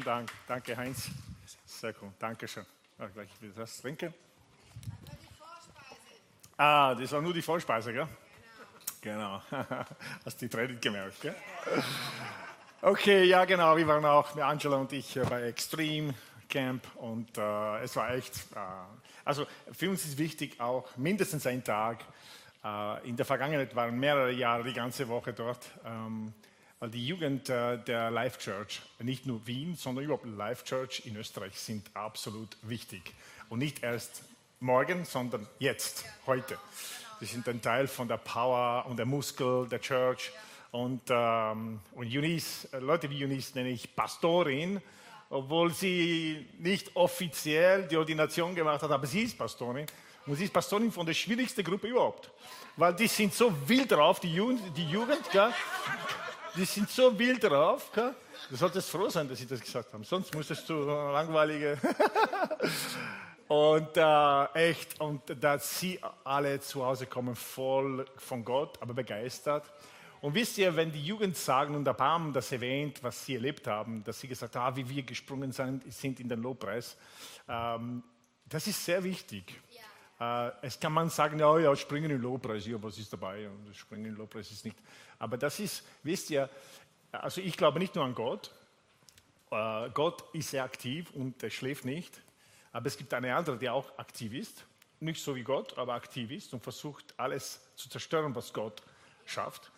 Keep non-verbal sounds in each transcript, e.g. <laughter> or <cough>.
Vielen Dank. Danke, Heinz. Sehr cool. Dankeschön. Ja, gleich wieder das trinken. Ah, das war nur die Vorspeise, gell? Genau. <laughs> Hast die Predigt gemerkt, gell? Okay, ja genau. Wir waren auch, Angela und ich, äh, bei Extreme Camp und äh, es war echt, äh, also für uns ist wichtig auch mindestens ein Tag. Äh, in der Vergangenheit waren mehrere Jahre die ganze Woche dort, ähm, die Jugend äh, der Life Church, nicht nur Wien, sondern überhaupt Life Church in Österreich sind absolut wichtig. Und nicht erst morgen, sondern jetzt, heute. Sie sind ein Teil von der Power und der Muskel der Church. Und, ähm, und Eunice, äh, Leute wie Eunice nenne ich Pastorin, obwohl sie nicht offiziell die Ordination gemacht hat, aber sie ist Pastorin. Und sie ist Pastorin von der schwierigsten Gruppe überhaupt. Weil die sind so wild drauf, die Jugend, die Jugend gell? Die sind so wild drauf. Gell? Du solltest froh sein, dass sie das gesagt haben. Sonst müsstest du langweilige. <laughs> Und äh, echt, und dass sie alle zu Hause kommen, voll von Gott, aber begeistert. Und wisst ihr, wenn die Jugend sagen, und der Pam das erwähnt, was sie erlebt haben, dass sie gesagt haben, ah, wie wir gesprungen sind, sind in den Lobpreis, ähm, das ist sehr wichtig. Äh, es kann man sagen, ja, ja, springen in Lobpreis, ja, was ist dabei? Und springen in Lobpreis ist nicht. Aber das ist, wisst ihr, also ich glaube nicht nur an Gott. Äh, Gott ist sehr aktiv und er schläft nicht. Aber es gibt eine andere, die auch aktiv ist, nicht so wie Gott, aber aktiv ist und versucht, alles zu zerstören, was Gott schafft.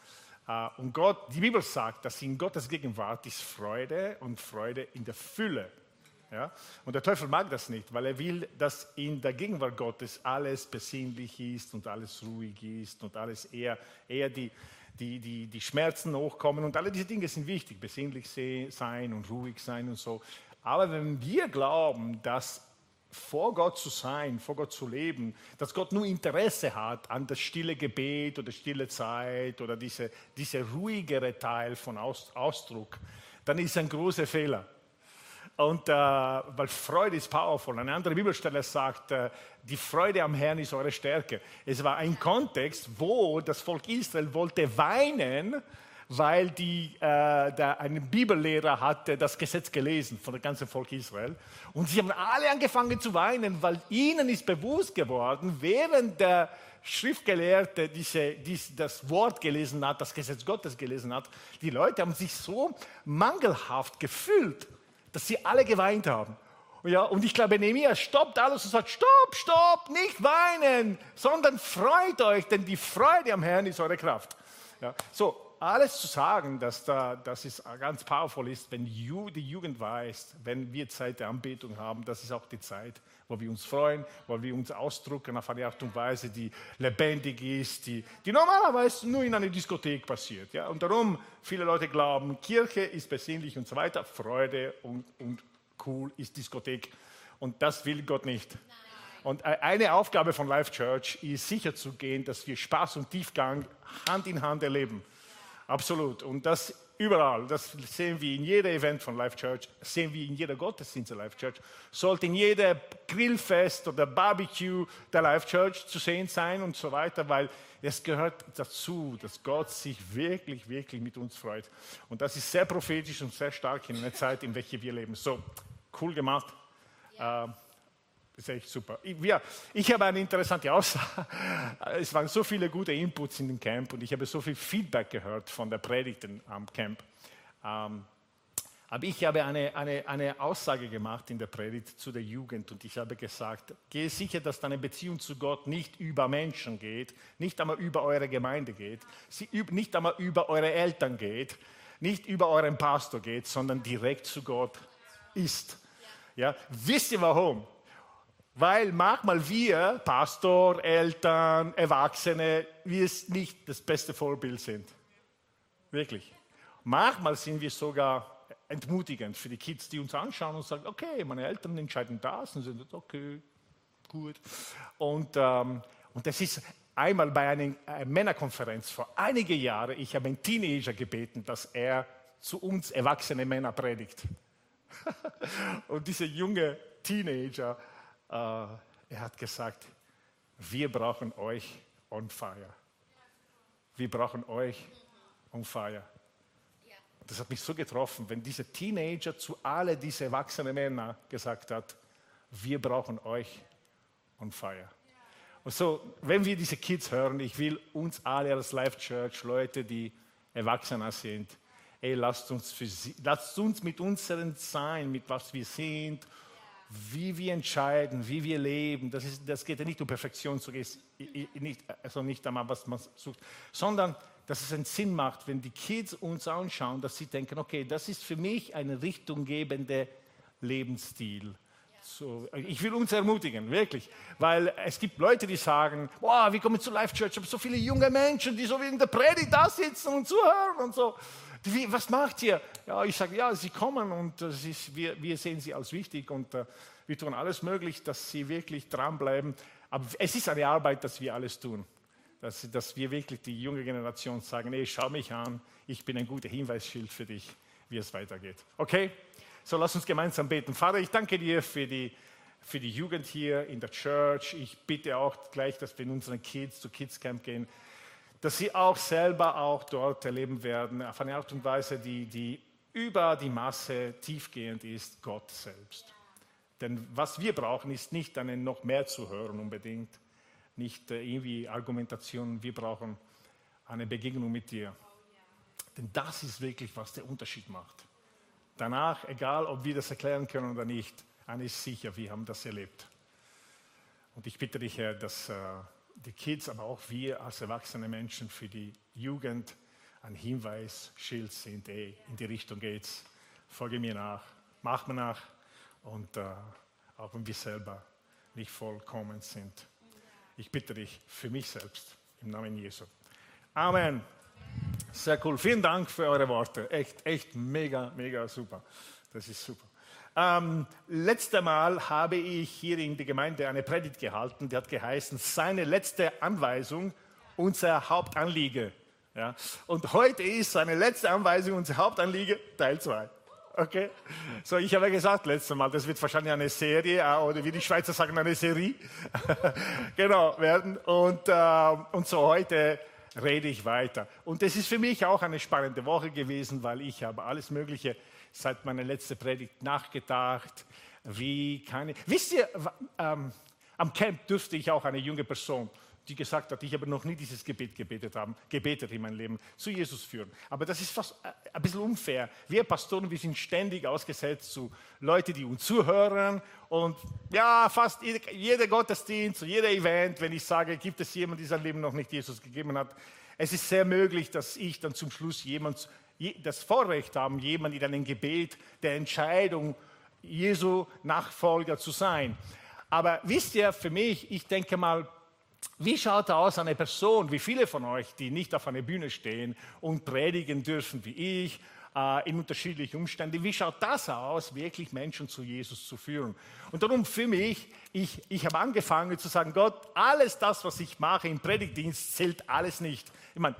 Äh, und Gott, die Bibel sagt, dass in Gottes Gegenwart ist Freude und Freude in der Fülle. Ja? Und der Teufel mag das nicht, weil er will, dass in der Gegenwart Gottes alles besinnlich ist und alles ruhig ist und alles eher, eher die, die, die, die Schmerzen hochkommen. Und alle diese Dinge sind wichtig, besinnlich sein und ruhig sein und so. Aber wenn wir glauben, dass vor Gott zu sein, vor Gott zu leben, dass Gott nur Interesse hat an das stille Gebet oder stille Zeit oder diese, diese ruhigere Teil von Aus, Ausdruck, dann ist ein großer Fehler. Und äh, weil Freude ist powerful. Eine andere Bibelstelle sagt, äh, die Freude am Herrn ist eure Stärke. Es war ein Kontext, wo das Volk Israel wollte weinen, weil die, äh, da ein Bibellehrer hatte das Gesetz gelesen von dem ganzen Volk Israel. Und sie haben alle angefangen zu weinen, weil ihnen ist bewusst geworden, während der Schriftgelehrte diese, diese, das Wort gelesen hat, das Gesetz Gottes gelesen hat, die Leute haben sich so mangelhaft gefühlt, dass sie alle geweint haben. Ja, und ich glaube, Nehemiah stoppt alles und sagt, stopp, stopp, nicht weinen, sondern freut euch, denn die Freude am Herrn ist eure Kraft. Ja, so, alles zu sagen, dass, da, dass es ganz powerful ist, wenn die Jugend weiß, wenn wir Zeit der Anbetung haben, das ist auch die Zeit, wo wir uns freuen, wo wir uns ausdrücken auf eine Art und Weise, die lebendig ist, die, die normalerweise nur in einer Diskothek passiert. Ja? Und darum, viele Leute glauben, Kirche ist besinnlich und so weiter, Freude und, und cool ist Diskothek. Und das will Gott nicht. Und äh, eine Aufgabe von Life Church ist sicherzugehen, dass wir Spaß und Tiefgang Hand in Hand erleben. Absolut. Und das überall, das sehen wir in jedem Event von Life Church, sehen wir in jeder Gottesdienst der Life Church, sollte in jedem Grillfest oder Barbecue der Life Church zu sehen sein und so weiter, weil es gehört dazu, dass Gott sich wirklich, wirklich mit uns freut. Und das ist sehr prophetisch und sehr stark in der Zeit, in welcher wir leben. So, cool gemacht. Ja. Das ist echt super. Ich, ja, ich habe eine interessante Aussage. Es waren so viele gute Inputs in dem Camp und ich habe so viel Feedback gehört von der Predigten am Camp. Ähm, aber ich habe eine, eine, eine Aussage gemacht in der Predigt zu der Jugend und ich habe gesagt, gehe sicher, dass deine Beziehung zu Gott nicht über Menschen geht, nicht einmal über eure Gemeinde geht, nicht einmal über eure Eltern geht, nicht über euren Pastor geht, sondern direkt zu Gott ist. Ja, wisst ihr warum? Weil manchmal wir, Pastor, Eltern, Erwachsene, wir nicht das beste Vorbild sind. Wirklich. Manchmal sind wir sogar entmutigend für die Kids, die uns anschauen und sagen, okay, meine Eltern entscheiden das und sind okay, gut. Und, ähm, und das ist einmal bei einer, Männerkonferenz vor einigen Jahren, ich habe einen Teenager gebeten, dass er zu uns erwachsene Männer predigt. <laughs> und dieser junge Teenager er hat gesagt, wir brauchen euch on fire. Wir brauchen euch on fire. das hat mich so getroffen, wenn dieser Teenager zu alle diese erwachsenen Männer gesagt hat, wir brauchen euch und Feier. Und so, wenn wir diese Kids hören, ich will uns alle als Life Church, Leute, die Erwachsener sind, ey, lasst uns, sie, lasst uns mit unserem Sein, mit was wir sind, wie wir entscheiden, wie wir leben, das, ist, das geht ja nicht um Perfektion, nicht, also nicht einmal, was man sucht, sondern dass es einen Sinn macht, wenn die Kids uns anschauen, dass sie denken, okay, das ist für mich ein richtunggebender Lebensstil. So, ich will uns ermutigen, wirklich. Weil es gibt Leute, die sagen, boah, wir kommen zu Life Church, aber so viele junge Menschen, die so wie in der Predigt da sitzen und zuhören und so. Wie, was macht ihr? Ja, ich sage, ja, sie kommen und äh, ist, wir, wir, sehen sie als wichtig und uh, wir tun alles möglich, dass sie wirklich dranbleiben. Aber es ist eine Arbeit, dass wir alles tun. Dass, dass wir wirklich die junge Generation sagen, nee, schau mich an, ich bin ein guter Hinweisschild für dich, wie es weitergeht. Okay? So, lass uns gemeinsam beten. Vater, ich danke dir für die, für die Jugend hier in der Church. Ich bitte auch gleich, dass wir in unseren Kids zu Kids Camp gehen, dass sie auch selber auch dort erleben werden, auf eine Art und Weise, die, die über die Masse tiefgehend ist, Gott selbst. Denn was wir brauchen, ist nicht einen noch mehr zu hören unbedingt, nicht äh, irgendwie Argumentation, wir brauchen eine Begegnung mit dir. Denn das ist wirklich, was der Unterschied macht. Danach, egal ob wir das erklären können oder nicht, eines ist sicher, wir haben das erlebt. Und ich bitte dich, Herr, dass äh, die Kids, aber auch wir als erwachsene Menschen für die Jugend ein Hinweis, Schild sind, ey, in die Richtung geht's, folge mir nach, mach mir nach und äh, auch wenn wir selber nicht vollkommen sind. Ich bitte dich für mich selbst im Namen Jesu. Amen. Sehr cool. Vielen Dank für eure Worte. Echt, echt mega, mega super. Das ist super. Ähm, letzte Mal habe ich hier in der Gemeinde eine Predigt gehalten, die hat geheißen, seine letzte Anweisung, unser Hauptanliege. Ja? Und heute ist seine letzte Anweisung, unser Hauptanliege, Teil 2. Okay? So, ich habe gesagt letztes Mal, das wird wahrscheinlich eine Serie, äh, oder wie die Schweizer sagen, eine Serie. <laughs> genau, werden. Und, äh, und so heute rede ich weiter. Und es ist für mich auch eine spannende Woche gewesen, weil ich habe alles Mögliche seit meiner letzten Predigt nachgedacht. Wie kann ich, wisst ihr, ähm, am Camp dürfte ich auch eine junge Person, die gesagt hat, ich habe noch nie dieses Gebet gebetet haben, gebetet in meinem Leben, zu Jesus führen. Aber das ist fast äh, ein bisschen unfair. Wir Pastoren, wir sind ständig ausgesetzt zu Leuten, die uns zuhören und ja, fast jeder Gottesdienst, jeder Event, wenn ich sage, gibt es jemanden, der sein Leben noch nicht Jesus gegeben hat, es ist sehr möglich, dass ich dann zum Schluss jemand das Vorrecht haben, jemand in einem Gebet der Entscheidung, Jesu Nachfolger zu sein. Aber wisst ihr, für mich, ich denke mal, wie schaut aus eine Person, wie viele von euch, die nicht auf einer Bühne stehen und predigen dürfen wie ich, äh, in unterschiedlichen Umständen, wie schaut das aus, wirklich Menschen zu Jesus zu führen? Und darum für mich, ich, ich habe angefangen zu sagen, Gott, alles das, was ich mache im Predigtdienst, zählt alles nicht. Ich meine,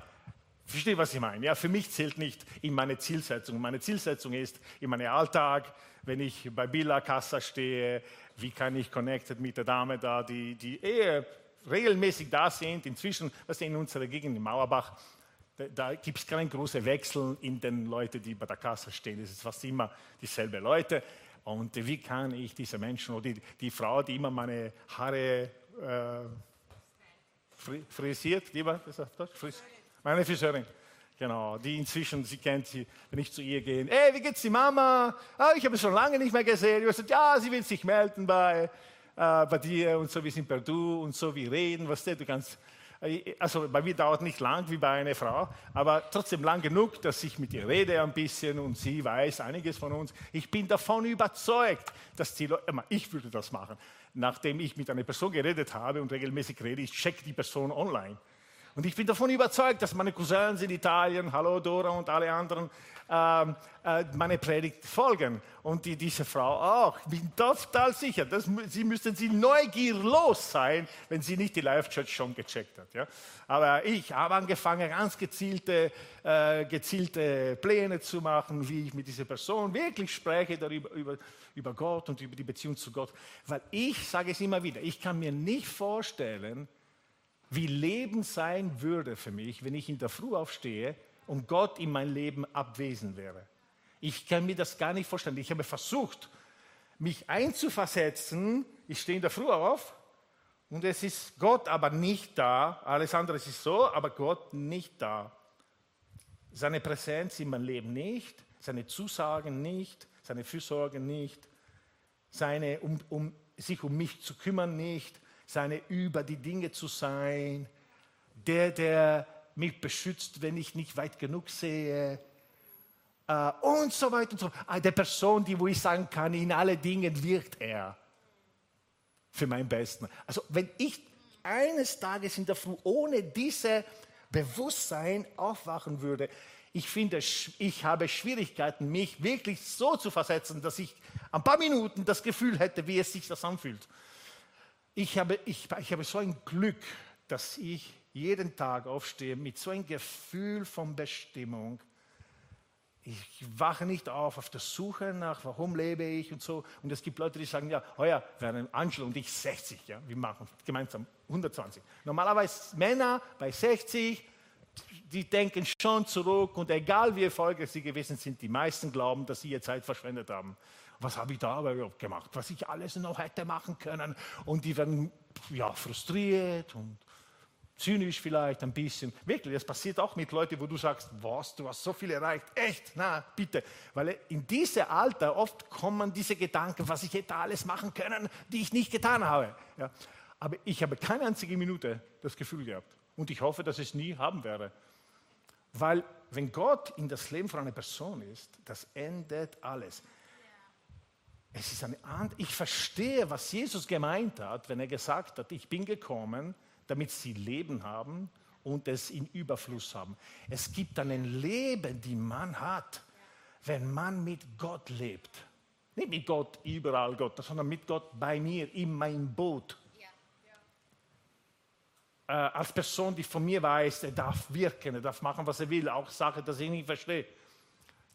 Verstehe, was ich meine? Ja, für mich zählt nicht in meine Zielsetzung. Meine Zielsetzung ist in meinem Alltag, wenn ich bei Billa Kassa stehe, wie kann ich connected mit der Dame da, die, die eher regelmäßig da sind. Inzwischen, was in unserer Gegend in Mauerbach, da, da gibt es keinen großen Wechsel in den Leuten, die bei der Kasse stehen. Es ist fast immer dieselben Leute. Und wie kann ich diese Menschen oder die, die Frau, die immer meine Haare äh, frisiert, lieber, frisiert, meine Friseurin. Genau, die inzwischen, sie kennt sie, wenn ich zu ihr gehe, hey, wie geht's die Mama? Ah, ich habe sie schon lange nicht mehr gesehen. Ich gesagt, ja, sie will sich melden bei, äh, bei dir und so, wir sind per Du und so, wir reden, was du kannst, äh, also bei mir dauert nicht lang wie bei einer Frau, aber trotzdem lang genug, dass ich mit ihr rede ein bisschen und sie weiß einiges von uns. Ich bin davon überzeugt, dass die Leute, ich würde das machen, nachdem ich mit einer Person geredet habe und regelmäßig rede, ich check die Person online. Und ich bin davon überzeugt, dass meine Cousins in Italien, hallo Dora und alle anderen, äh, äh, meine Predigt folgen. Und die, diese Frau auch. Ich bin total sicher, dass, sie müssten sie neugierlos sein, wenn sie nicht die Life Church schon gecheckt hat. Ja? Aber ich habe angefangen, ganz gezielte, äh, gezielte Pläne zu machen, wie ich mit dieser Person wirklich spreche darüber, über, über Gott und über die Beziehung zu Gott. Weil ich sage es immer wieder, ich kann mir nicht vorstellen, wie Leben sein würde für mich, wenn ich in der Früh aufstehe und Gott in mein Leben abwesend wäre. Ich kann mir das gar nicht vorstellen. Ich habe versucht, mich einzuversetzen. Ich stehe in der Früh auf und es ist Gott aber nicht da. Alles andere ist so, aber Gott nicht da. Seine Präsenz in meinem Leben nicht, seine Zusagen nicht, seine Fürsorge nicht, seine, um, um sich um mich zu kümmern nicht, seine über die Dinge zu sein, der, der mich beschützt, wenn ich nicht weit genug sehe. Uh, und so weiter und so fort. Ah, der Person, die wo ich sagen kann, in alle Dingen wirkt er für mein Besten. Also wenn ich eines Tages in der Früh ohne diese Bewusstsein aufwachen würde, ich finde, ich habe Schwierigkeiten, mich wirklich so zu versetzen, dass ich ein paar Minuten das Gefühl hätte, wie es sich das anfühlt. Ich habe, ich, ich habe so ein Glück, dass ich jeden Tag aufstehe mit so einem Gefühl von Bestimmung. Ich wache nicht auf auf der Suche nach, warum lebe ich und so. Und es gibt Leute, die sagen, ja, heuer wären Angelo und ich 60, ja, wir machen gemeinsam 120. Normalerweise Männer bei 60, die denken schon zurück und egal wie erfolgreich sie gewesen sind, die meisten glauben, dass sie ihre Zeit verschwendet haben. Was habe ich da aber gemacht, was ich alles noch hätte machen können? Und die werden ja, frustriert und zynisch vielleicht ein bisschen. Wirklich, das passiert auch mit Leuten, wo du sagst, was, du hast so viel erreicht. Echt? Na, bitte. Weil in diesem Alter oft kommen diese Gedanken, was ich hätte alles machen können, die ich nicht getan habe. Ja. Aber ich habe keine einzige Minute das Gefühl gehabt. Und ich hoffe, dass ich es nie haben werde. Weil wenn Gott in das Leben von einer Person ist, das endet alles. Es ist eine ich verstehe, was Jesus gemeint hat, wenn er gesagt hat, ich bin gekommen, damit sie Leben haben und es in Überfluss haben. Es gibt ein Leben, die man hat, wenn man mit Gott lebt. Nicht mit Gott überall Gott, sondern mit Gott bei mir, in meinem Boot. Äh, als Person, die von mir weiß, er darf wirken, er darf machen, was er will, auch Sachen, die ich nicht verstehe.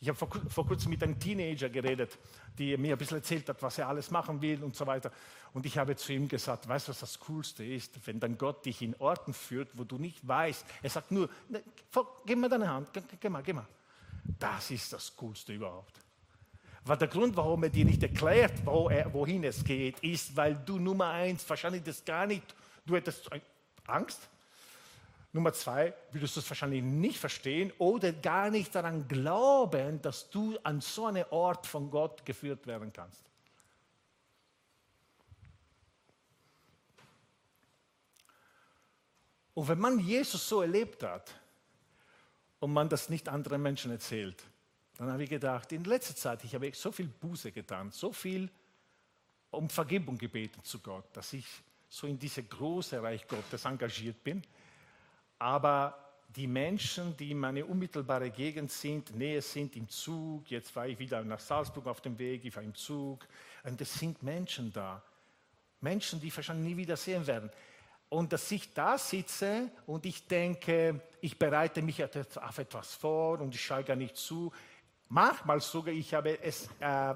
Ich habe vor, vor kurzem mit einem Teenager geredet, der mir ein bisschen erzählt hat, was er alles machen will und so weiter. Und ich habe zu ihm gesagt, weißt du, was das Coolste ist, wenn dann Gott dich in Orten führt, wo du nicht weißt. Er sagt nur, ne, gib mir deine Hand, geh mal, geh mal. Das ist das Coolste überhaupt. Weil der Grund, warum er dir nicht erklärt, wo er, wohin es geht, ist, weil du Nummer eins wahrscheinlich das gar nicht, du hättest Angst, Nummer zwei, würdest du es wahrscheinlich nicht verstehen oder gar nicht daran glauben, dass du an so einen Ort von Gott geführt werden kannst. Und wenn man Jesus so erlebt hat und man das nicht anderen Menschen erzählt, dann habe ich gedacht, in letzter Zeit, ich habe so viel Buße getan, so viel um Vergebung gebeten zu Gott, dass ich so in diese große Reich Gottes engagiert bin aber die Menschen, die in meine unmittelbare Gegend sind, näher sind im Zug, jetzt war ich wieder nach Salzburg auf dem Weg, ich war im Zug, und es sind Menschen da. Menschen, die wahrscheinlich nie wieder sehen werden. Und dass ich da sitze und ich denke, ich bereite mich auf etwas vor und ich schaue gar nicht zu. Manchmal sogar, ich habe es äh, äh,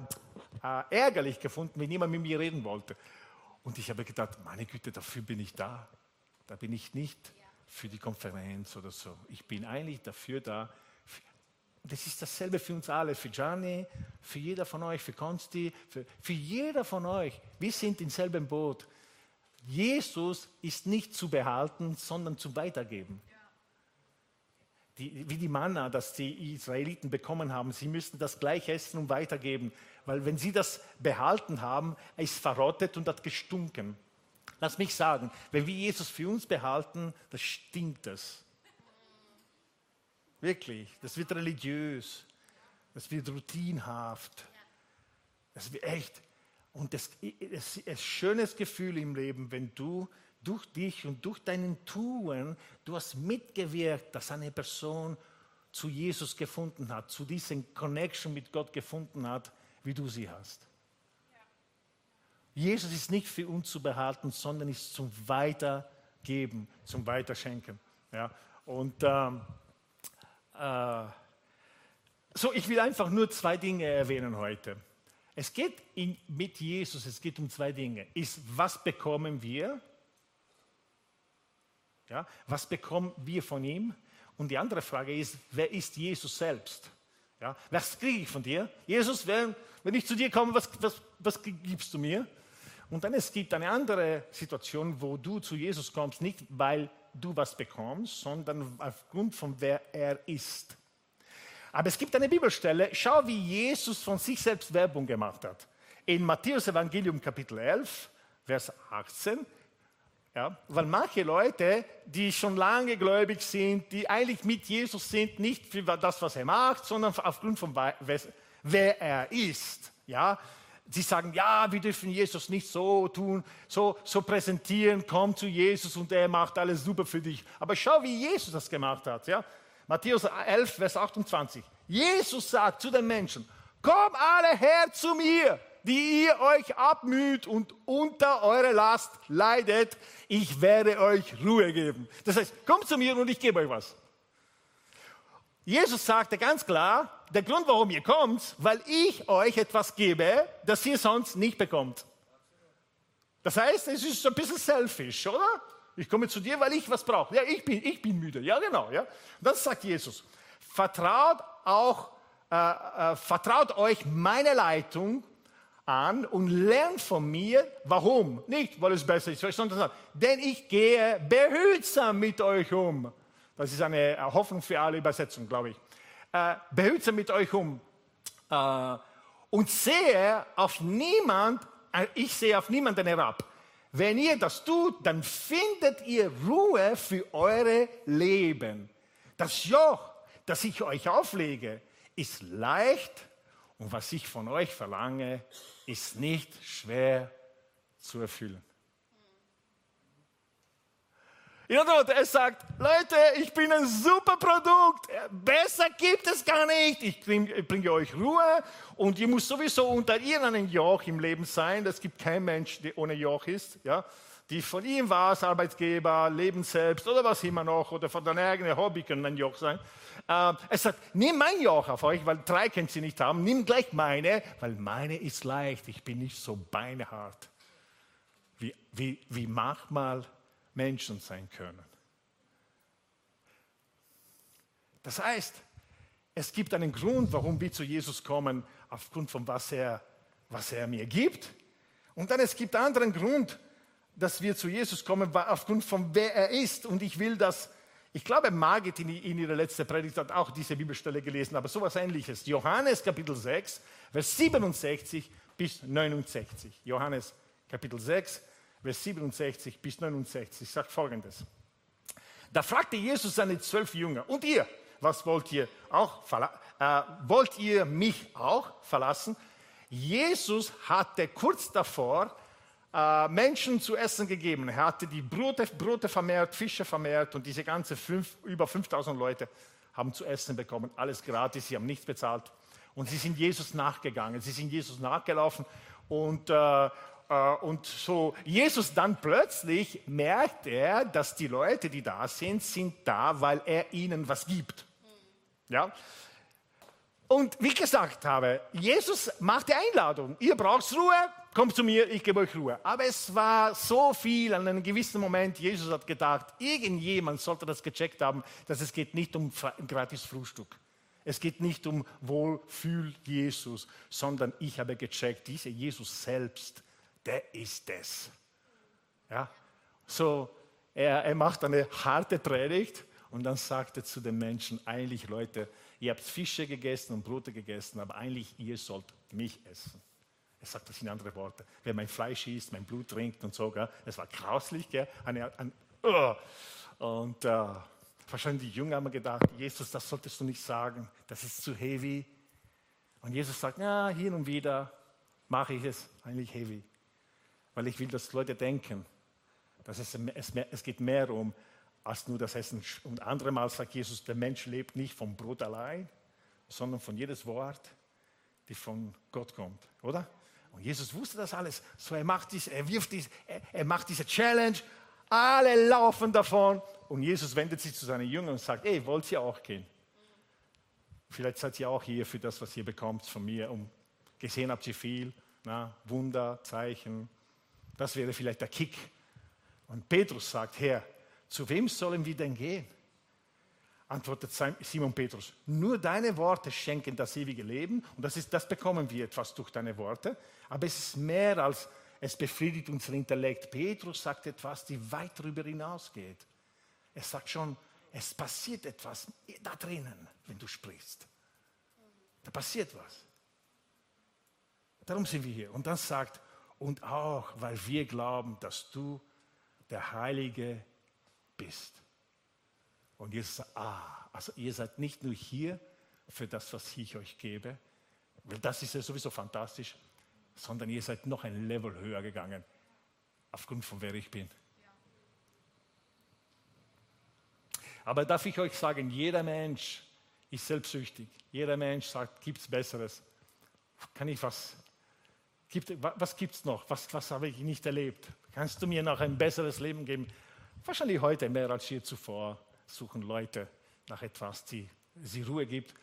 ärgerlich gefunden, wenn jemand mit mir reden wollte. Und ich habe gedacht, meine Güte, dafür bin ich da. Da bin ich nicht für die Konferenz oder so. Ich bin eigentlich dafür da. Das ist dasselbe für uns alle, für Gianni, für jeder von euch, für Konsti, für, für jeder von euch. Wir sind im selben Boot. Jesus ist nicht zu behalten, sondern zu weitergeben. Die, wie die Manna, das die Israeliten bekommen haben, sie müssten das gleich essen und weitergeben. Weil wenn sie das behalten haben, ist verrottet und hat gestunken. Lass mich sagen, wenn wir Jesus für uns behalten, das stinkt es. Wirklich, das wird religiös, das wird routinhaft, das wird echt. Und es ist ein schönes Gefühl im Leben, wenn du durch dich und durch deinen Tun, du hast mitgewirkt, dass eine Person zu Jesus gefunden hat, zu diesem Connection mit Gott gefunden hat, wie du sie hast. Jesus ist nicht für uns zu behalten, sondern ist zum Weitergeben, zum Weiterschenken. Ja? Und ähm, äh, so, ich will einfach nur zwei Dinge erwähnen heute. Es geht in, mit Jesus, es geht um zwei Dinge. Ist, was bekommen wir? Ja, was bekommen wir von ihm? Und die andere Frage ist, wer ist Jesus selbst? Ja, was kriege ich von dir? Jesus, wenn, wenn ich zu dir komme, was, was, was gibst du mir? Und dann es gibt eine andere Situation, wo du zu Jesus kommst, nicht weil du was bekommst, sondern aufgrund von wer er ist. Aber es gibt eine Bibelstelle, schau, wie Jesus von sich selbst Werbung gemacht hat. In Matthäus Evangelium Kapitel 11, Vers 18, ja, weil manche Leute, die schon lange gläubig sind, die eigentlich mit Jesus sind, nicht für das, was er macht, sondern aufgrund von wer er ist. Ja, sie sagen, ja, wir dürfen Jesus nicht so tun, so, so präsentieren, komm zu Jesus und er macht alles super für dich. Aber schau, wie Jesus das gemacht hat. Ja? Matthäus 11, Vers 28. Jesus sagt zu den Menschen, komm alle her zu mir die ihr euch abmüht und unter eure Last leidet, ich werde euch Ruhe geben. Das heißt, kommt zu mir und ich gebe euch was. Jesus sagte ganz klar, der Grund, warum ihr kommt, weil ich euch etwas gebe, das ihr sonst nicht bekommt. Das heißt, es ist ein bisschen selfish, oder? Ich komme zu dir, weil ich was brauche. Ja, ich bin, ich bin müde. Ja, genau. Ja. Dann sagt Jesus, vertraut auch, äh, äh, vertraut euch meine Leitung an und lernt von mir, warum. Nicht, weil es besser ist, sondern denn ich gehe behutsam mit euch um. Das ist eine Hoffnung für alle Übersetzungen, glaube ich. Äh, behutsam mit euch um. Äh, und sehe auf niemand, äh, ich sehe auf niemanden herab. Wenn ihr das tut, dann findet ihr Ruhe für eure Leben. Das Joch, das ich euch auflege, ist leicht und was ich von euch verlange, ist nicht schwer zu erfüllen. Er sagt, Leute, ich bin ein super Produkt, besser gibt es gar nicht. Ich bringe, euch Ruhe und ihr müsst sowieso unter irgendeinem Joch im Leben sein. Es gibt keinen Mensch, der ohne Joch ist. Ja? Die von ihm war als Arbeitgeber, Leben selbst oder was immer noch, oder von deinem eigenen Hobby können ein Joch sein. Äh, er sagt, nimm mein Joch auf euch, weil drei könnt sie nicht haben. Nimm gleich meine, weil meine ist leicht. Ich bin nicht so beinhart, wie, wie, wie manchmal Menschen sein können. Das heißt, es gibt einen Grund, warum wir zu Jesus kommen, aufgrund von was er, was er mir gibt. Und dann es gibt einen anderen Grund, dass wir zu Jesus kommen, aufgrund von wer er ist. Und ich will das ich glaube, Margit in, in ihrer letzten Predigt hat auch diese Bibelstelle gelesen, aber sowas ähnliches. Johannes Kapitel 6, Vers 67 bis 69. Johannes Kapitel 6, Vers 67 bis 69 sagt folgendes. Da fragte Jesus seine zwölf Jünger, und ihr, was wollt ihr auch, äh, wollt ihr mich auch verlassen? Jesus hatte kurz davor äh, Menschen zu essen gegeben. Er hatte die Brote, Brote vermehrt, Fische vermehrt und diese ganze fünf, über 5000 Leute haben zu essen bekommen. Alles gratis, sie haben nichts bezahlt. Und sie sind Jesus nachgegangen, sie sind Jesus nachgelaufen und, äh, und so Jesus dann plötzlich merkt er, dass die Leute, die da sind, sind da, weil er ihnen was gibt. Ja? Und wie gesagt habe, Jesus macht die Einladung. Ihr braucht Ruhe, kommt zu mir, ich gebe euch Ruhe. Aber es war so viel an einem gewissen Moment, Jesus hat gedacht, irgendjemand sollte das gecheckt haben, dass es geht nicht um gratis Frühstück. Es geht nicht um Wohlfühl Jesus, sondern ich habe gecheckt, dieser Jesus selbst, der ist es. Ja? So, er, er macht eine harte Predigt und dann sagt er zu den Menschen, eigentlich Leute, ihr habt Fische gegessen und Brote gegessen, aber eigentlich ihr sollt mich essen. Er sagt das in andere Worte. Wer mein Fleisch isst, mein Blut trinkt und so. Gell? Es war grauslich. Gell? Eine, ein, uh. Und äh, wahrscheinlich die Jünger haben gedacht, Jesus, das solltest du nicht sagen. Das ist zu heavy. Und Jesus sagt, ja, hin und wieder mache ich es eigentlich heavy. Weil ich will, dass Leute denken, dass es, es, es geht mehr um als nur das Essen. Und andere Mal sagt Jesus, der Mensch lebt nicht vom Brot allein, sondern von jedes Wort, die von Gott kommt, oder? Und Jesus wusste das alles. So er macht dies, er wirft dies, er, er macht diese Challenge. Alle laufen davon. Und Jesus wendet sich zu seinen Jüngern und sagt, ey, wollt ihr auch gehen? Vielleicht seid ihr auch hier für das, was ihr bekommt von mir. Und gesehen habt ihr viel. Na, Wunder, Zeichen. Das wäre vielleicht der Kick. Und Petrus sagt, Herr, zu wem sollen wir denn gehen? antwortet Simon Petrus, nur deine Worte schenken das ewige Leben und das, ist, das bekommen wir etwas durch deine Worte, aber es ist mehr als es befriedigt unser Intellekt. Petrus sagt etwas, die weit darüber hinausgeht. Er sagt schon, es passiert etwas da drinnen, wenn du sprichst. Da passiert was. Darum sind wir hier. Und dann sagt, und auch, weil wir glauben, dass du der Heilige bist. Und ihr sagt, ah, also ihr seid nicht nur hier für das, was ich euch gebe, weil das ist ja sowieso fantastisch, sondern ihr seid noch ein Level höher gegangen, aufgrund von wer ich bin. Aber darf ich euch sagen, jeder Mensch ist selbstsüchtig. Jeder Mensch sagt, gibt es Besseres? Kann ich was? Gibt, was gibt es noch? Was, was habe ich nicht erlebt? Kannst du mir noch ein besseres Leben geben? Wahrscheinlich heute mehr als je zuvor suchen Leute nach etwas, die sie Ruhe gibt.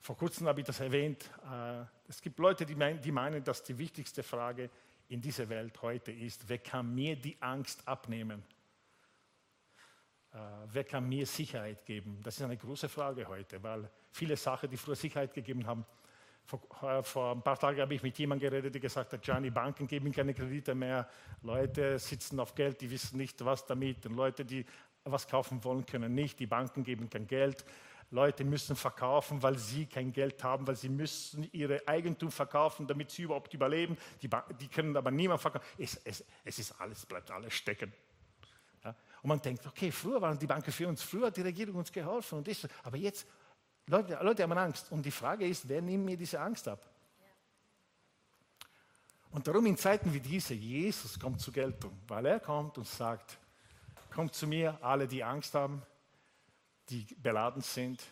Vor kurzem habe ich das erwähnt. Äh, es gibt Leute, die meinen, dass die wichtigste Frage in dieser Welt heute ist, wer kann mir die Angst abnehmen? Äh, wer kann mir Sicherheit geben? Das ist eine große Frage heute, weil viele Sachen, die früher Sicherheit gegeben haben, vor, äh, vor, ein paar Tagen habe ich mit jemandem geredet, der gesagt hat, Gianni, Banken geben keine Kredite mehr. Leute sitzen auf Geld, die wissen nicht, was damit. Und Leute, die was kaufen wollen, können nicht. Die Banken geben kein Geld. Leute müssen verkaufen, weil sie kein Geld haben, weil sie müssen ihre Eigentum verkaufen, damit sie überhaupt überleben. Die, die können aber niemand verkaufen. Es, es, es, ist alles, bleibt alles stecken. Ja? Und man denkt, okay, früher waren die Banken für uns, früher hat die Regierung uns geholfen und ist, aber jetzt, Leute, Leute haben Angst. Und die Frage ist, wer nimmt mir diese Angst ab? Und darum in Zeiten wie diese, Jesus kommt zur Geltung, weil er kommt und sagt, Kommt zu mir, alle, die Angst haben, die beladen sind,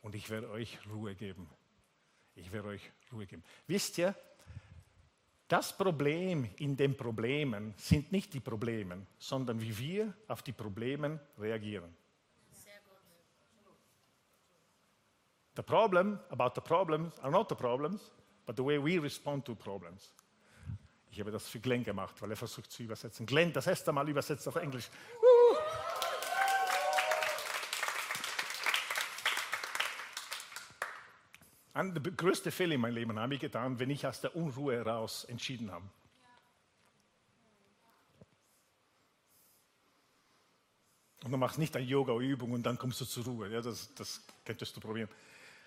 und ich werde euch Ruhe geben. Ich werde euch Ruhe geben. Wisst ihr, das Problem in den Problemen sind nicht die Probleme, sondern wie wir auf die Probleme reagieren. The problem about the problems are not the problems, but the way we respond to problems. Ich habe das für Glenn gemacht, weil er versucht zu übersetzen. Glenn, das erste Mal übersetzt auf Englisch. Uh. Der größte Fehler in meinem Leben habe ich getan, wenn ich aus der Unruhe heraus entschieden habe. Und du machst nicht eine Yoga-Übung und dann kommst du zur Ruhe. Ja, das, das könntest du probieren.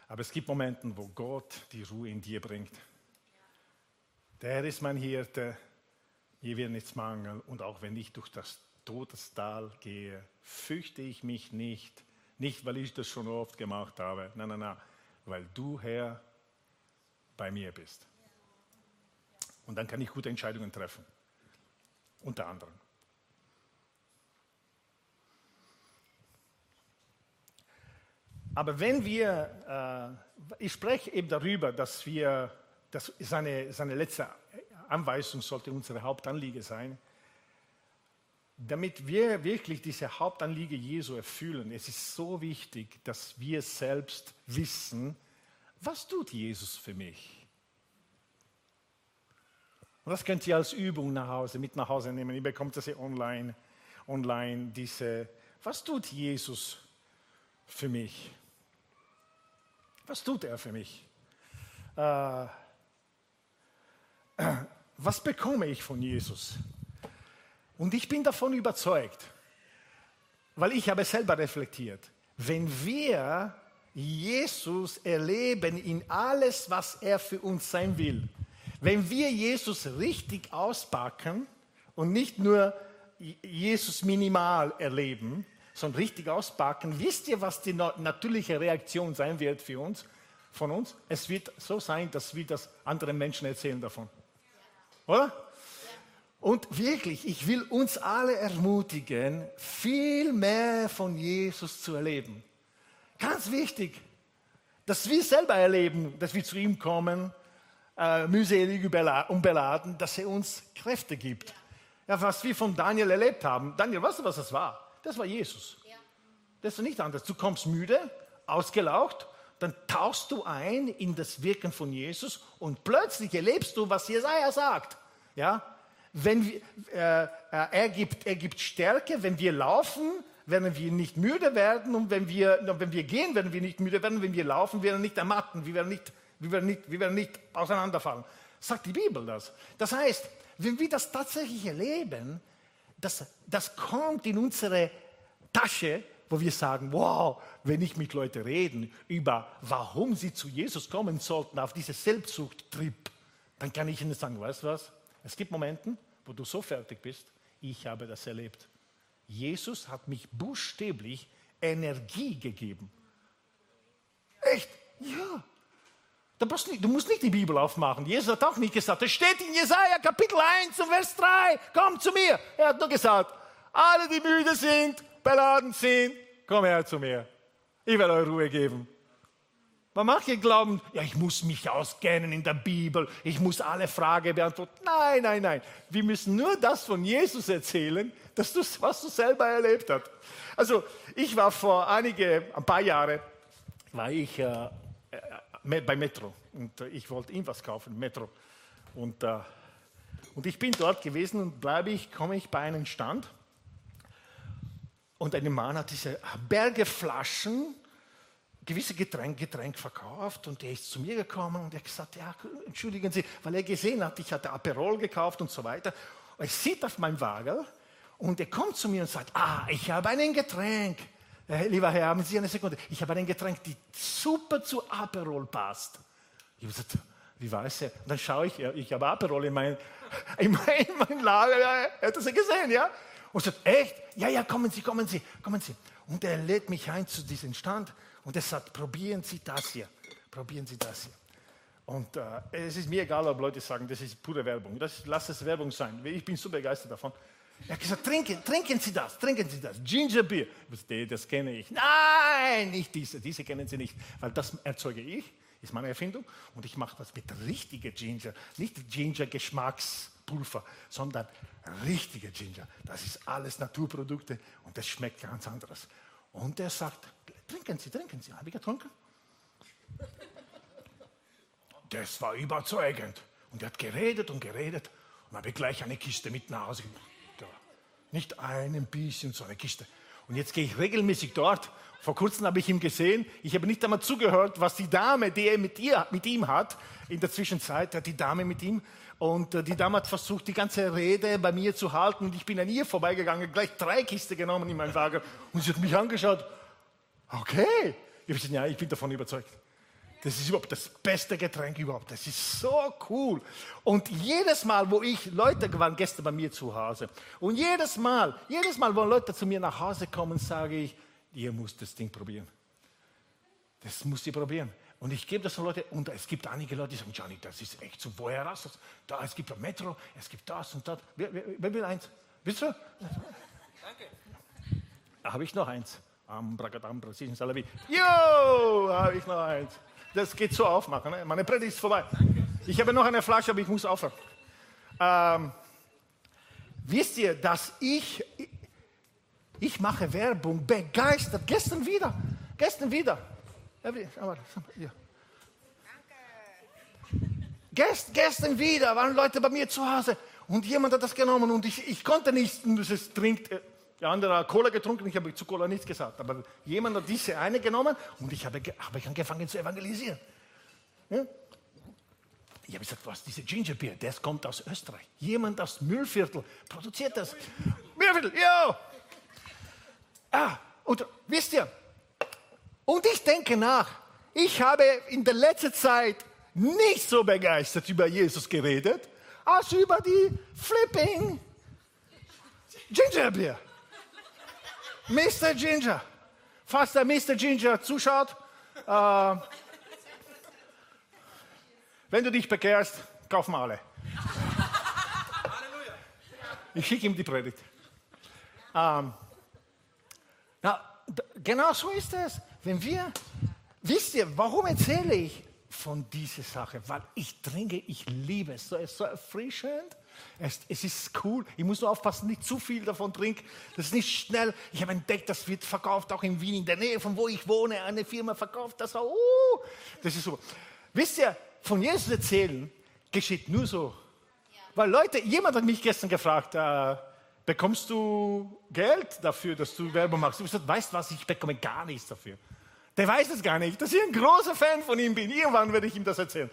Aber es gibt Momente, wo Gott die Ruhe in dir bringt. Der ist mein Hirte, mir wird nichts mangeln. Und auch wenn ich durch das Todestal gehe, fürchte ich mich nicht. Nicht, weil ich das schon oft gemacht habe. Nein, nein, nein. Weil du, Herr, bei mir bist. Und dann kann ich gute Entscheidungen treffen. Unter anderem. Aber wenn wir, äh, ich spreche eben darüber, dass wir das seine, seine letzte Anweisung sollte unsere Hauptanliege sein. Damit wir wirklich diese Hauptanliege Jesu erfüllen, es ist so wichtig, dass wir selbst wissen, was tut Jesus für mich? Und das könnt ihr als Übung nach Hause, mit nach Hause nehmen. Ihr bekommt das ja online, online diese, was tut Jesus für mich? Was tut er für mich? Äh, was bekomme ich von Jesus? Und ich bin davon überzeugt, weil ich habe selber reflektiert, wenn wir Jesus erleben in alles, was er für uns sein will, wenn wir Jesus richtig auspacken und nicht nur Jesus minimal erleben, sondern richtig auspacken, wisst ihr, was die natürliche Reaktion sein wird für uns, von uns? Es wird so sein, dass wir das anderen Menschen erzählen davon. Oder? Und wirklich, ich will uns alle ermutigen, viel mehr von Jesus zu erleben. Ganz wichtig, dass wir selber erleben, dass wir zu ihm kommen, äh, mühselig und beladen, dass er uns Kräfte gibt. Ja, was wir von Daniel erlebt haben. Daniel, weißt du, was das war? Das war Jesus. Das ist nicht anders. Du kommst müde, ausgelaucht, dann tauchst du ein in das Wirken von Jesus und plötzlich erlebst du, was Jesaja sagt. Ja? Wenn wir, äh, äh, er, gibt, er gibt Stärke, wenn wir laufen, werden wir nicht müde werden und wenn wir, wenn wir gehen, werden wir nicht müde werden, wenn wir laufen, werden wir nicht ermatten, wir werden nicht, wir werden nicht, wir werden nicht auseinanderfallen. Sagt die Bibel das. Das heißt, wenn wir das tatsächlich erleben, das, das kommt in unsere Tasche, wo wir sagen, wow, wenn ich mit Leuten reden über, warum sie zu Jesus kommen sollten, auf diese Selbstsuchttrip, dann kann ich ihnen sagen, weißt du was? Es gibt Momente, wo du so fertig bist, ich habe das erlebt. Jesus hat mich buchstäblich Energie gegeben. Echt? Ja. Du musst, nicht, du musst nicht die Bibel aufmachen. Jesus hat auch nicht gesagt, es steht in Jesaja Kapitel 1 und Vers 3, komm zu mir. Er hat nur gesagt, alle, die müde sind, beladen sind, komm her zu mir. Ich werde euch Ruhe geben. Man mag hier glauben, ja, ich muss mich auskennen in der Bibel, ich muss alle Fragen beantworten. Nein, nein, nein. Wir müssen nur das von Jesus erzählen, dass du, was du selber erlebt hast. Also, ich war vor einige, ein paar Jahren, war ich äh, bei Metro und äh, ich wollte ihm was kaufen, Metro. Und, äh, und ich bin dort gewesen und bleibe ich, komme ich bei einem Stand und ein Mann hat diese Berge Flaschen, gewisse Getränk, Getränk verkauft und der ist zu mir gekommen und er hat gesagt, ja, entschuldigen Sie, weil er gesehen hat, ich hatte Aperol gekauft und so weiter. Und er sieht auf meinem Wagen und er kommt zu mir und sagt, ah, ich habe ein Getränk. Äh, lieber Herr, haben Sie eine Sekunde. Ich habe ein Getränk, die super zu Aperol passt. Ich habe gesagt, wie weiß er? Und dann schaue ich, ich habe Aperol in mein, <laughs> in mein, in mein Lager. Er hat das ja gesehen, ja? Und sagt, echt? Ja, ja, kommen Sie, kommen Sie, kommen Sie. Und er lädt mich ein zu diesem Stand und er sagt, probieren Sie das hier, probieren Sie das hier. Und äh, es ist mir egal, ob Leute sagen, das ist pure Werbung. Das, lass es Werbung sein. Ich bin so begeistert davon. Er hat gesagt, trinken, trinken Sie das, trinken Sie das. Ginger Beer. Das kenne ich. Nein, nicht diese. Diese kennen Sie nicht. Weil das erzeuge ich, ist meine Erfindung. Und ich mache das mit richtiger Ginger. Nicht Ginger-Geschmackspulver, sondern richtiger Ginger. Das ist alles Naturprodukte und das schmeckt ganz anders. Und er sagt, trinken Sie, trinken Sie. Habe ich getrunken? Das war überzeugend. Und er hat geredet und geredet und habe gleich eine Kiste mit nach Hause gebracht. Nicht ein bisschen, so eine Kiste. Und jetzt gehe ich regelmäßig dort. Vor kurzem habe ich ihm gesehen. Ich habe nicht einmal zugehört, was die Dame, die er mit, ihr, mit ihm hat, in der Zwischenzeit hat die Dame mit ihm. Und äh, die Dame hat versucht, die ganze Rede bei mir zu halten. Und ich bin an ihr vorbeigegangen, gleich drei Kisten genommen in meinen Wagen. Und sie hat mich angeschaut. Okay. Ich habe gesagt, ja, ich bin davon überzeugt. Das ist überhaupt das beste Getränk überhaupt. Das ist so cool. Und jedes Mal, wo ich, Leute waren gestern bei mir zu Hause. Und jedes Mal, jedes Mal, wo Leute zu mir nach Hause kommen, sage ich, ihr müsst das Ding probieren. Das müsst ihr probieren. Und ich gebe das an Leute, und es gibt einige Leute, die sagen, Johnny, das ist echt so, woher hast du das? Da, es gibt ein Metro, es gibt das und das. Wer, wer, wer will eins? Willst du? Danke. Habe ich noch eins? Ambragadambra, Salabi. Jo, habe ich noch eins das geht so aufmachen. Ne? Meine Predigt ist vorbei. Ich habe noch eine Flasche, aber ich muss aufhören. Ähm, wisst ihr, dass ich, ich mache Werbung begeistert. Gestern wieder, gestern wieder. Ja. Gest, gestern wieder waren Leute bei mir zu Hause und jemand hat das genommen und ich, ich konnte nicht, es trinkt, der andere hat Cola getrunken, ich habe zu Cola nichts gesagt. Aber jemand hat diese eine genommen und ich habe, habe ich angefangen zu evangelisieren. Ja? Ich habe gesagt, was, diese Ginger Beer, das kommt aus Österreich. Jemand aus Müllviertel produziert das. Müllviertel, ja. Ah, und wisst ihr, und ich denke nach, ich habe in der letzten Zeit nicht so begeistert über Jesus geredet, als über die Flipping Ginger Beer. Mr. Ginger. Falls der Mr. Ginger zuschaut, äh, wenn du dich bekehrst, kauf mal alle. Ich schicke ihm die Predigt. Ähm, na, genau so ist es. Wenn wir, wisst ihr, warum erzähle ich von dieser Sache? Weil ich trinke, ich liebe es. Es ist so erfrischend. Es, es, ist cool. Ich muss nur aufpassen, nicht zu viel davon trinken. Das ist nicht schnell. Ich habe entdeckt, das wird verkauft, auch in Wien, in der Nähe von wo ich wohne. Eine Firma verkauft das. Uh, das ist super. Wisst ihr, von Jesus erzählen geschieht nur so. Weil Leute, jemand hat mich gestern gefragt, äh, bekommst du Geld dafür, dass du Werbung machst? Du sagst, weißt was, ich bekomme gar nichts dafür. Der weiß es gar nicht, dass ich ein großer Fan von ihm bin. Irgendwann werde ich ihm das erzählen.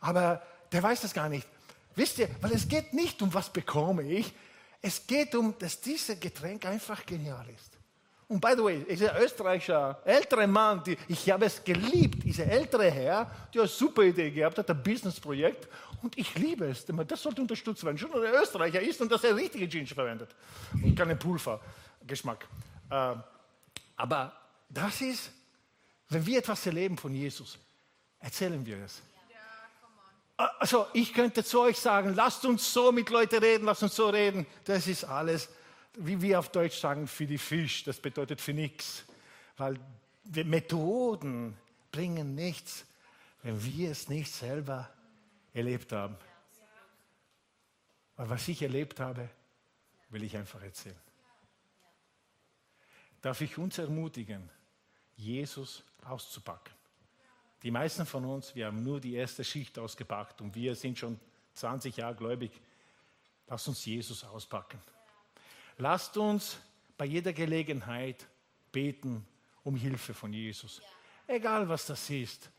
Aber der weiß das gar nicht. Wisst ihr, weil es geht nicht um, was bekomme ich. Es geht um, dass dieses Getränk einfach genial ist. Und by the way, dieser österreichischer ältere Mann, die, ich habe es geliebt, dieser ältere Herr, der eine super Idee gehabt hat, ein Businessprojekt. Und ich liebe es. Das sollte unterstützt werden. Schon ein Österreicher ist und dass er richtige Ginger verwendet. Und keinen Pulvergeschmack. Äh, aber das ist, wenn wir etwas erleben von Jesus, erzählen wir es. Also ich könnte zu euch sagen, lasst uns so mit Leuten reden, lasst uns so reden. Das ist alles wie wir auf Deutsch sagen, für die Fisch, das bedeutet für nichts. Weil Methoden bringen nichts, wenn wir es nicht selber erlebt haben. Weil was ich erlebt habe, will ich einfach erzählen. Darf ich uns ermutigen, Jesus auszupacken? Die meisten von uns, wir haben nur die erste Schicht ausgepackt und wir sind schon 20 Jahre gläubig. Lass uns Jesus auspacken. Lasst uns bei jeder Gelegenheit beten um Hilfe von Jesus. Egal was das ist,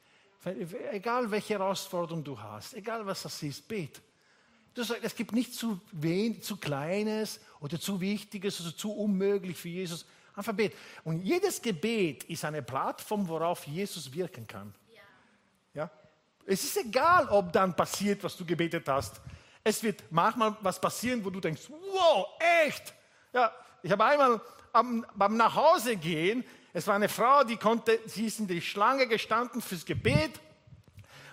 egal welche Herausforderung du hast, egal was das ist, bet. Du sagst, es gibt nichts zu, zu Kleines oder zu Wichtiges oder zu unmöglich für Jesus. Einfach bet. Und jedes Gebet ist eine Plattform, worauf Jesus wirken kann. Es ist egal, ob dann passiert, was du gebetet hast. Es wird manchmal was passieren, wo du denkst, wow, echt? Ja, ich habe einmal am, beim Nachhausegehen, es war eine Frau, die konnte, sie ist in die Schlange gestanden fürs Gebet.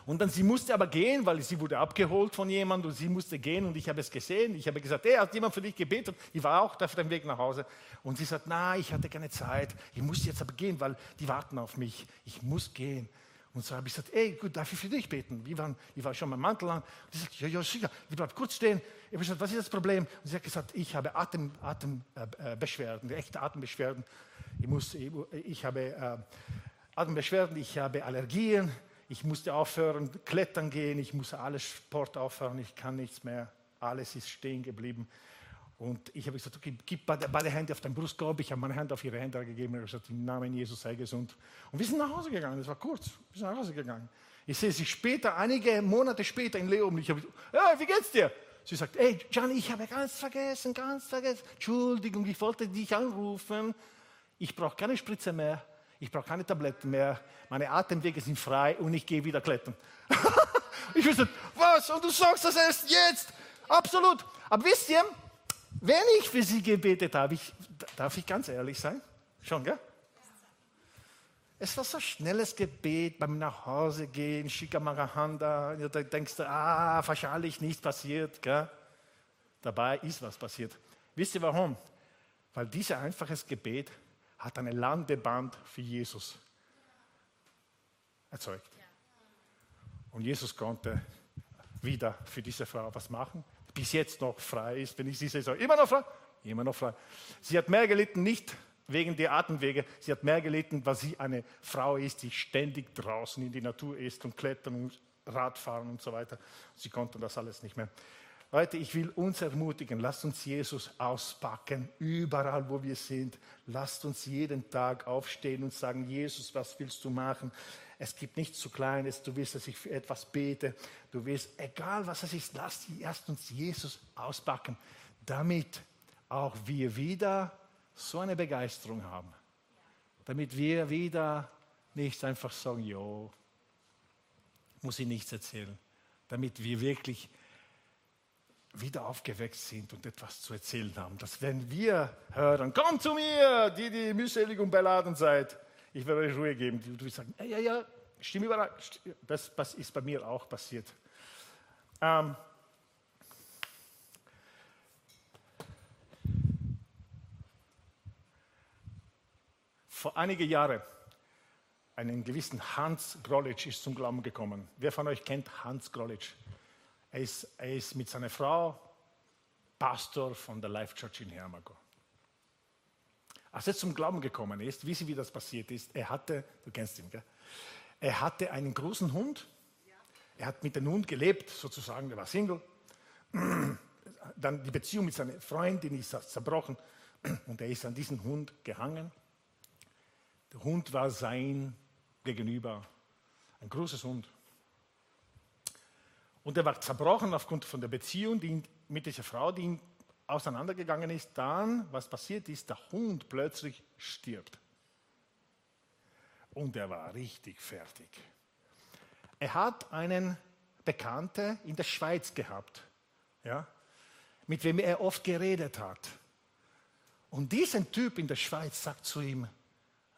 Und dann, sie musste aber gehen, weil sie wurde abgeholt von jemandem und sie musste gehen und ich habe es gesehen. Ich habe gesagt, hey, hat jemand für dich gebetet? Ich war auch auf dem Weg nach Hause. Und sie sagt, na, ich hatte keine Zeit. Ich muss jetzt aber gehen, weil die warten auf mich. Ich muss gehen. Und so habe ich gesagt, ey, gut, darf ich für dich beten? Wir waren, ich war schon mein Mantel an. Und sie sagt, ja, ja, sicher. Ich bleibe kurz stehen. Ich habe gesagt, was ist das Problem? Und sie hat gesagt, ich habe Atembeschwerden, Atem, äh, echte Atembeschwerden. Ich, muss, ich, ich habe äh, Atembeschwerden, ich habe Allergien. Ich musste aufhören, klettern gehen. Ich musste alles Sport aufhören. Ich kann nichts mehr. Alles ist stehen geblieben. Und ich habe gesagt, okay, gib beide, Hände auf deinen Brustkorb. Ich habe meine Hand auf ihre Hände gegeben und gesagt, im Namen Jesus sei gesund. Und wir sind nach Hause gegangen. Das war kurz. Wir sind nach Hause gegangen. Ich sehe sie später, einige Monate später in Leon. Ich habe gesagt, hey, wie geht's dir? Sie sagt, hey, Gianni, ich habe ganz vergessen, ganz vergessen. Entschuldigung, ich wollte dich anrufen. Ich brauche keine Spritze mehr. Ich brauche keine Tabletten mehr. Meine Atemwege sind frei und ich gehe wieder klettern. <laughs> ich wusste, was? Und du sagst das erst jetzt? Absolut. Aber wisst ihr, wenn ich für sie gebetet habe, ich, darf ich ganz ehrlich sein? Schon, gell? Es war so schnelles Gebet beim Nachhause gehen, Shikamarahanda. Da denkst du, ah, wahrscheinlich nichts passiert. Gell? Dabei ist was passiert. Wisst ihr warum? Weil dieses einfaches Gebet hat eine Landeband für Jesus erzeugt. Und Jesus konnte wieder für diese Frau was machen bis jetzt noch frei ist, wenn ich sie sehe, immer noch frei, immer noch frei. Sie hat mehr gelitten, nicht wegen der Atemwege, sie hat mehr gelitten, weil sie eine Frau ist, die ständig draußen in die Natur ist und klettern und Radfahren und so weiter. Sie konnte das alles nicht mehr. Leute, ich will uns ermutigen, lasst uns Jesus auspacken, überall wo wir sind. Lasst uns jeden Tag aufstehen und sagen, Jesus, was willst du machen? Es gibt nichts zu Kleines. Du willst, dass ich für etwas bete. Du willst, egal was es ist, lass erst uns Jesus auspacken, damit auch wir wieder so eine Begeisterung haben. Damit wir wieder nicht einfach sagen, jo, muss ich nichts erzählen. Damit wir wirklich wieder aufgeweckt sind und etwas zu erzählen haben. Dass wenn wir hören, komm zu mir, die, die mühselig und beladen seid, ich werde euch Ruhe geben. Du wirst sagen, ja, ja, ja, stimme überall. Das, das ist bei mir auch passiert. Ähm, vor einigen Jahren, einen gewissen Hans Grolitsch ist zum Glauben gekommen. Wer von euch kennt Hans Grolitsch? Er ist, er ist mit seiner Frau Pastor von der Life Church in Hermago. Als er zum Glauben gekommen ist, wissen Sie, wie das passiert ist? Er hatte, du kennst ihn, gell? Er hatte einen großen Hund. Er hat mit dem Hund gelebt, sozusagen, er war Single. <clears throat> dann die Beziehung mit seiner Freundin ist zerbrochen <clears throat> und er ist an diesen Hund gehangen. Der Hund war sein Gegenüber, ein großes Hund. Und er war zerbrochen aufgrund von der Beziehung die mit dieser Frau, die ihn auseinandergegangen ist. Dann, was passiert ist, der Hund plötzlich stirbt. Und er war richtig fertig. Er hat einen Bekannten in der Schweiz gehabt, ja, mit wem er oft geredet hat. Und dieser Typ in der Schweiz sagt zu ihm,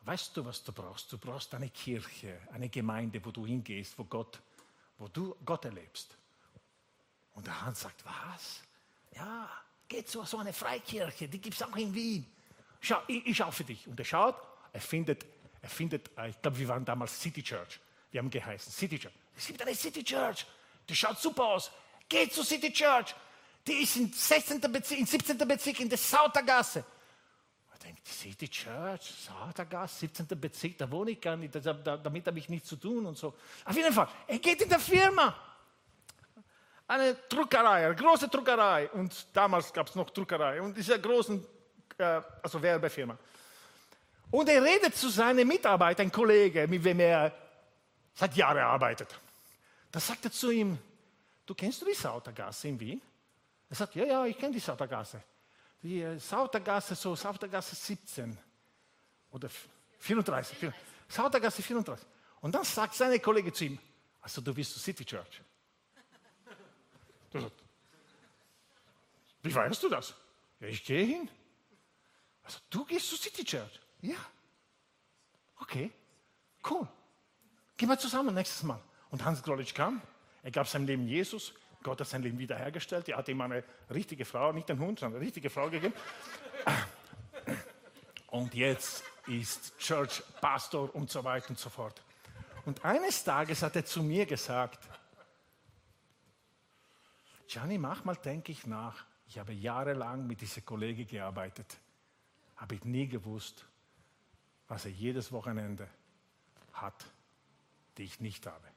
weißt du, was du brauchst? Du brauchst eine Kirche, eine Gemeinde, wo du hingehst, wo Gott, wo du Gott erlebst. Und der Hans sagt, was? Ja, geht zu so eine Freikirche, die gibt es auch in Wien. Schau, ich, ich schaue für dich. Und er schaut, er findet, er findet, äh, ich glaube, wir waren damals City Church. Wir haben geheißen City Church. Es gibt eine City Church. Die schaut super aus. Geht zur City Church. Die ist im 16. Bezirk, im 17. Bezirk in der Sautergasse. Denke, die City Church, Sautergasse, 17. Bezirk, da wohne ich gar nicht, damit habe ich nichts zu tun und so. Auf jeden Fall, er geht in der Firma. Eine Druckerei, eine große Druckerei. Und damals gab es noch Druckerei. Und diese großen, äh, also Werbefirma. Und er redet zu seinem Mitarbeiter, ein Kollege, mit dem er seit Jahren arbeitet. Da sagt er zu ihm, du kennst du die Sautergasse in Wien? Er sagt, ja, ja, ich kenne die Sautergasse. Die äh, Sautergasse, so Sautergasse 17 oder 34. Sautergasse 34. Und dann sagt seine Kollege zu ihm, also du bist zur City Church. Sagt, wie weißt du das? Ja, ich gehe hin. Also, du gehst zur City Church? Ja. Okay, cool. Gehen wir zusammen nächstes Mal. Und Hans Grolitsch kam, er gab sein Leben Jesus, Gott hat sein Leben wiederhergestellt, er hat ihm eine richtige Frau, nicht einen Hund, sondern eine richtige Frau gegeben. Und jetzt ist Church Pastor und so weiter und so fort. Und eines Tages hat er zu mir gesagt, Gianni, manchmal denke ich nach. Ich habe jahrelang mit dieser Kollege gearbeitet. Habe ich nie gewusst, was er jedes Wochenende hat, die ich nicht habe.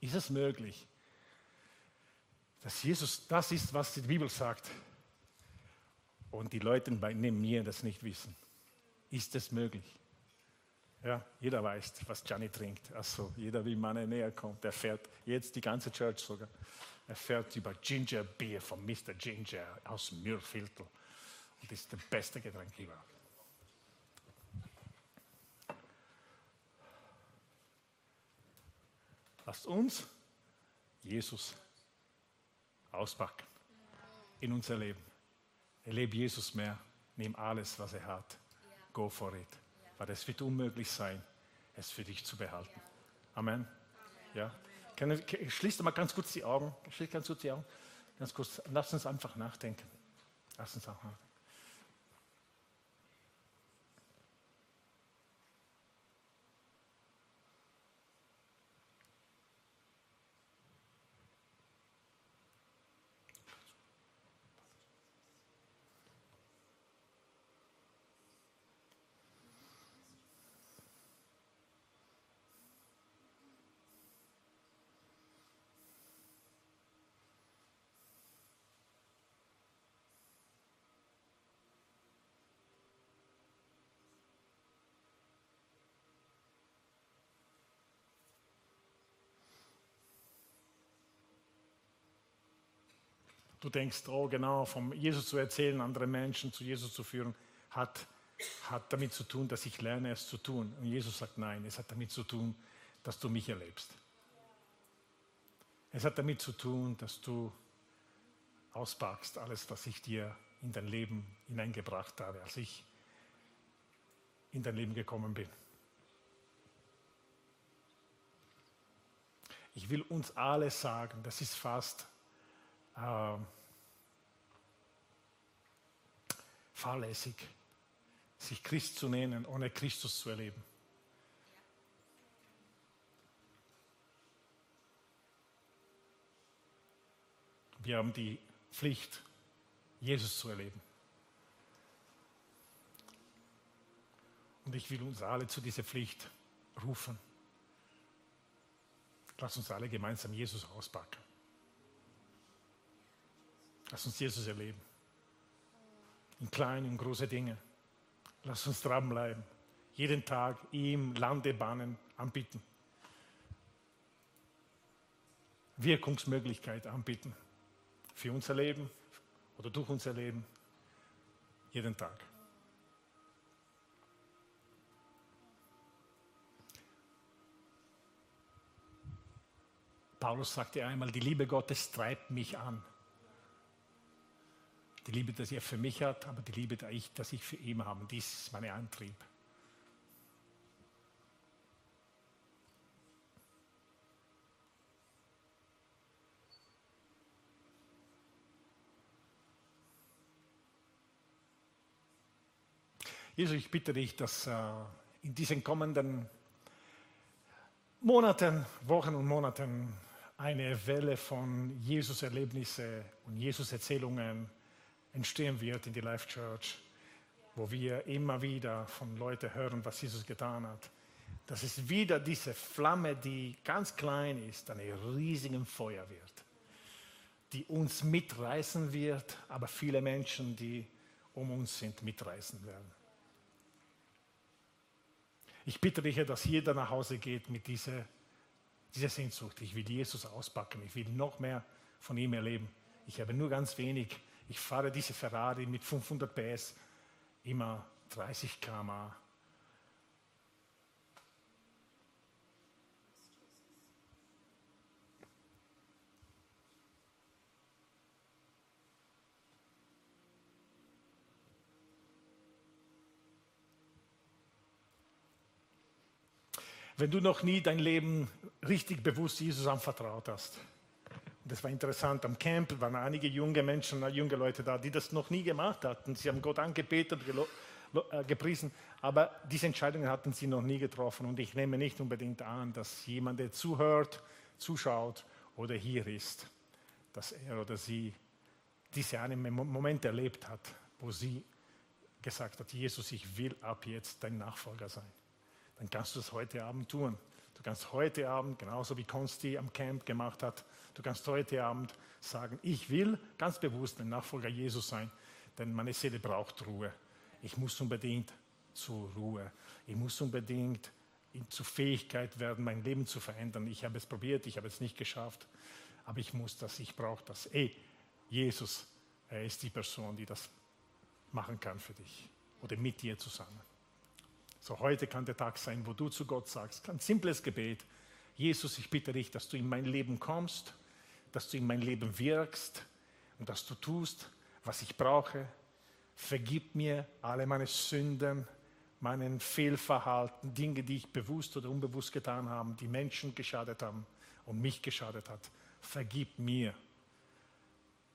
Ist es möglich, dass Jesus das ist, was die Bibel sagt und die Leute neben mir das nicht wissen? Ist es möglich? Ja, jeder weiß, was Gianni trinkt. Also jeder, wie man näher kommt, der fährt jetzt die ganze Church sogar. Er fährt über Ginger Beer von Mr. Ginger aus Mühlviertel. Und das ist das beste Getränk überhaupt. Lasst uns Jesus auspacken in unser Leben. Erlebe Jesus mehr. Nimm alles, was er hat. Go for it weil es wird unmöglich sein, es für dich zu behalten. Amen. Ja. Schließ mal ganz kurz die Augen. Schließ ganz kurz die Augen. Ganz kurz. Lass uns einfach nachdenken. Lass uns auch nachdenken. Du denkst, oh genau, vom Jesus zu erzählen, andere Menschen zu Jesus zu führen, hat, hat damit zu tun, dass ich lerne, es zu tun. Und Jesus sagt, nein, es hat damit zu tun, dass du mich erlebst. Es hat damit zu tun, dass du auspackst, alles, was ich dir in dein Leben hineingebracht habe, als ich in dein Leben gekommen bin. Ich will uns alle sagen, das ist fast äh, fahrlässig, sich Christ zu nennen, ohne Christus zu erleben. Wir haben die Pflicht, Jesus zu erleben. Und ich will uns alle zu dieser Pflicht rufen. Lass uns alle gemeinsam Jesus auspacken. Lass uns Jesus erleben. In kleinen und großen Dingen. Lass uns dranbleiben. Jeden Tag ihm Landebahnen anbieten. Wirkungsmöglichkeit anbieten. Für unser Leben oder durch unser Leben. Jeden Tag. Paulus sagte einmal, die Liebe Gottes treibt mich an. Die Liebe, die er für mich hat, aber die Liebe, die ich, dass ich für ihn habe, dies ist mein Antrieb. Jesus, ich bitte dich, dass äh, in diesen kommenden Monaten, Wochen und Monaten eine Welle von Jesus-Erlebnisse und Jesus-Erzählungen entstehen wird in die Life Church, wo wir immer wieder von Leuten hören, was Jesus getan hat. Dass es wieder diese Flamme, die ganz klein ist, eine riesigen Feuer wird, die uns mitreißen wird, aber viele Menschen, die um uns sind, mitreißen werden. Ich bitte dich, dass jeder nach Hause geht mit dieser diese Sehnsucht. Ich will Jesus auspacken. Ich will noch mehr von ihm erleben. Ich habe nur ganz wenig. Ich fahre diese Ferrari mit 500 PS, immer 30 km wenn du noch nie dein Leben richtig bewusst Jesus anvertraut hast. Das war interessant. Am Camp waren einige junge Menschen, junge Leute da, die das noch nie gemacht hatten. Sie haben Gott angebetet, äh, gepriesen, aber diese Entscheidungen hatten sie noch nie getroffen. Und ich nehme nicht unbedingt an, dass jemand, der zuhört, zuschaut oder hier ist, dass er oder sie diese einen Moment erlebt hat, wo sie gesagt hat, Jesus, ich will ab jetzt dein Nachfolger sein dann kannst du es heute Abend tun. Du kannst heute Abend, genauso wie Konsti am Camp gemacht hat, du kannst heute Abend sagen, ich will ganz bewusst ein Nachfolger Jesus sein, denn meine Seele braucht Ruhe. Ich muss unbedingt zur Ruhe. Ich muss unbedingt zur Fähigkeit werden, mein Leben zu verändern. Ich habe es probiert, ich habe es nicht geschafft, aber ich muss das, ich brauche das. Ey, Jesus, er ist die Person, die das machen kann für dich oder mit dir zusammen. So heute kann der Tag sein, wo du zu Gott sagst, ein simples Gebet. Jesus, ich bitte dich, dass du in mein Leben kommst, dass du in mein Leben wirkst und dass du tust, was ich brauche. Vergib mir alle meine Sünden, meinen Fehlverhalten, Dinge, die ich bewusst oder unbewusst getan habe, die Menschen geschadet haben und mich geschadet hat. Vergib mir.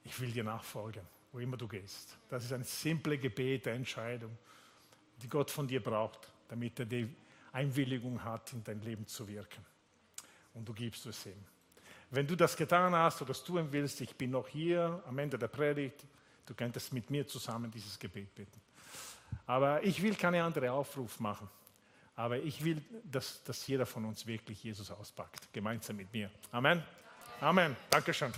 Ich will dir nachfolgen, wo immer du gehst. Das ist ein simples Gebet der Entscheidung, die Gott von dir braucht damit er die Einwilligung hat, in dein Leben zu wirken. Und du gibst es ihm. Wenn du das getan hast oder das tun willst, ich bin noch hier am Ende der Predigt, du könntest mit mir zusammen dieses Gebet bitten. Aber ich will keine andere Aufruf machen. Aber ich will, dass, dass jeder von uns wirklich Jesus auspackt, gemeinsam mit mir. Amen. Amen. Dankeschön.